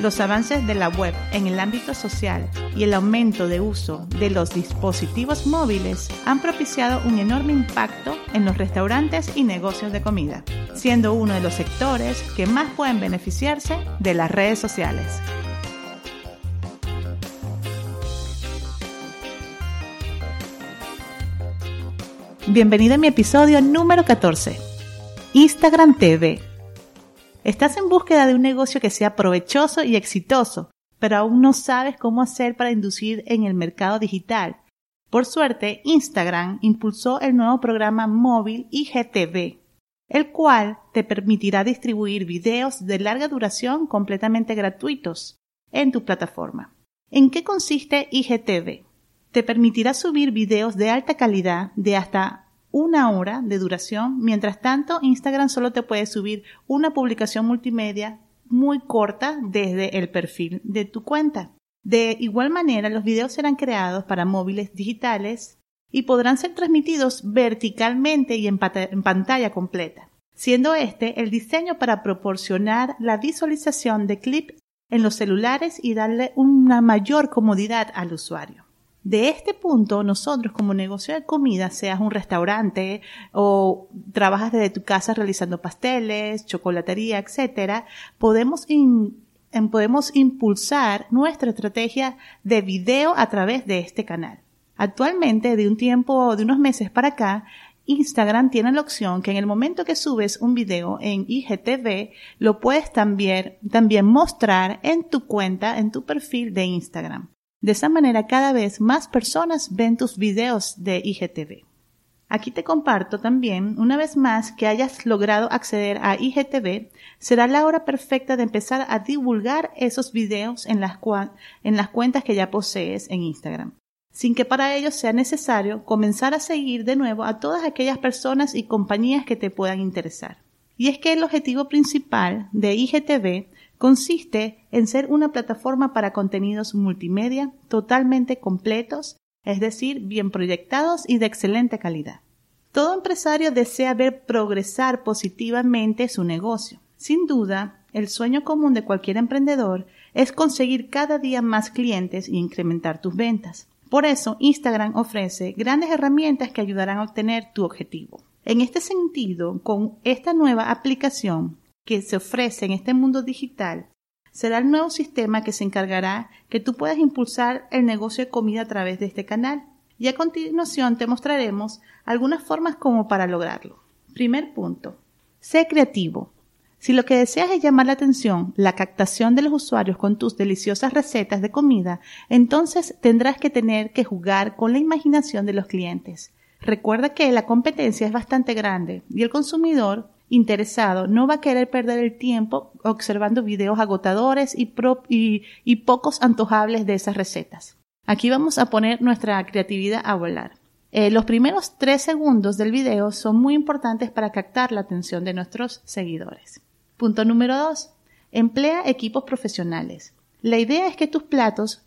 Los avances de la web en el ámbito social y el aumento de uso de los dispositivos móviles han propiciado un enorme impacto en los restaurantes y negocios de comida, siendo uno de los sectores que más pueden beneficiarse de las redes sociales. Bienvenido a mi episodio número 14, Instagram TV. Estás en búsqueda de un negocio que sea provechoso y exitoso, pero aún no sabes cómo hacer para inducir en el mercado digital. Por suerte, Instagram impulsó el nuevo programa móvil IGTV, el cual te permitirá distribuir videos de larga duración completamente gratuitos en tu plataforma. ¿En qué consiste IGTV? te permitirá subir videos de alta calidad de hasta una hora de duración. Mientras tanto, Instagram solo te puede subir una publicación multimedia muy corta desde el perfil de tu cuenta. De igual manera, los videos serán creados para móviles digitales y podrán ser transmitidos verticalmente y en, pantalla completa, siendo este el diseño para proporcionar la visualización de clips en los celulares y darle una mayor comodidad al usuario. De este punto, nosotros como negocio de comida, seas un restaurante o trabajas desde tu casa realizando pasteles, chocolatería, etcétera, podemos podemos impulsar nuestra estrategia de video a través de este canal. Actualmente, de un tiempo, de unos meses para acá, Instagram tiene la opción que en el momento que subes un video en IGTV, lo puedes también, también mostrar en tu cuenta, en tu perfil de Instagram. De esa manera cada vez más personas ven tus videos de IGTV. Aquí te comparto también, una vez más, que hayas logrado acceder a IGTV, será la hora perfecta de empezar a divulgar esos videos en las, en las cuentas que ya posees en Instagram, sin que para ello sea necesario comenzar a seguir de nuevo a todas aquellas personas y compañías que te puedan interesar. Y es que el objetivo principal de IGTV consiste en ser una plataforma para contenidos multimedia totalmente completos, es decir, bien proyectados y de excelente calidad. Todo empresario desea ver progresar positivamente su negocio. Sin duda, el sueño común de cualquier emprendedor es conseguir cada día más clientes y incrementar tus ventas. Por eso, Instagram ofrece grandes herramientas que ayudarán a obtener tu objetivo. En este sentido, con esta nueva aplicación, que se ofrece en este mundo digital será el nuevo sistema que se encargará que tú puedas impulsar el negocio de comida a través de este canal. Y a continuación te mostraremos algunas formas como para lograrlo. Primer punto. Sé creativo. Si lo que deseas es llamar la atención, la captación de los usuarios con tus deliciosas recetas de comida, entonces tendrás que tener que jugar con la imaginación de los clientes. Recuerda que la competencia es bastante grande y el consumidor interesado no va a querer perder el tiempo observando videos agotadores y, pocos antojables de esas recetas. Aquí vamos a poner nuestra creatividad a volar. Eh, los primeros tres segundos del video son muy importantes para captar la atención de nuestros seguidores. Punto número dos. Emplea equipos profesionales. La idea es que tus platos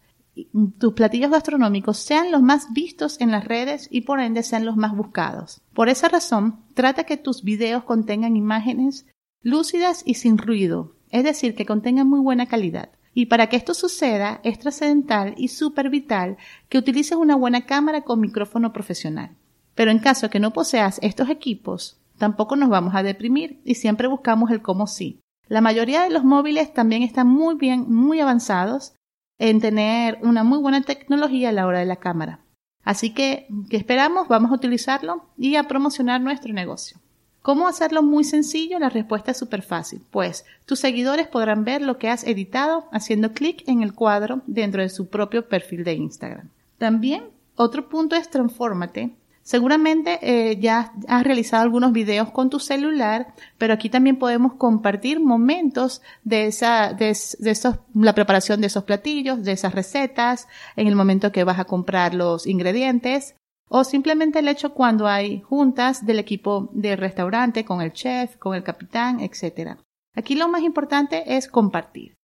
tus platillos gastronómicos sean los más vistos en las redes y por ende sean los más buscados. Por esa razón, trata que tus videos contengan imágenes lúcidas y sin ruido, es decir, que contengan muy buena calidad. Y para que esto suceda, es trascendental y súper vital que utilices una buena cámara con micrófono profesional. Pero en caso que no poseas estos equipos, tampoco nos vamos a deprimir y siempre buscamos el cómo sí. La mayoría de los móviles también están muy bien, muy avanzados en tener una muy buena tecnología a la hora de la cámara. Así que, ¿qué esperamos? Vamos a utilizarlo y a promocionar nuestro negocio. ¿Cómo hacerlo muy sencillo? La respuesta es súper fácil. Pues tus seguidores podrán ver lo que has editado haciendo clic en el cuadro dentro de su propio perfil de Instagram. También otro punto es transfórmate. Seguramente eh, ya has realizado algunos videos con tu celular, pero aquí también podemos compartir momentos de esa, de, esos, la preparación de esos platillos, de esas recetas, en el momento que vas a comprar los ingredientes o simplemente el hecho cuando hay juntas del equipo de restaurante con el chef, con el capitán, etc. Aquí lo más importante es compartir.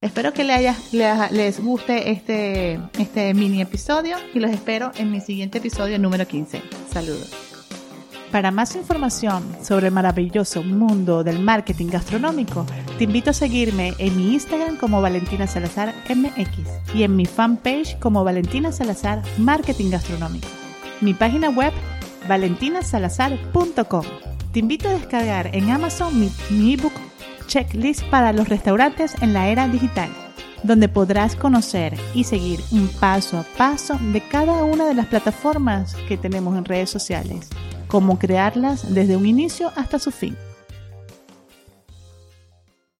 Espero que les, guste este, este mini episodio y los espero en mi siguiente episodio número 15. Saludos. Para más información sobre el maravilloso mundo del marketing gastronómico, te invito a seguirme en mi Instagram como Valentina Salazar MX y en mi fanpage como Valentina Salazar Marketing Gastronómico mi página web valentinasalazar.com. Te invito a descargar en Amazon mi, ebook Checklist para los restaurantes en la era digital, donde podrás conocer y seguir un paso a paso de cada una de las plataformas que tenemos en redes sociales, cómo crearlas desde un inicio hasta su fin.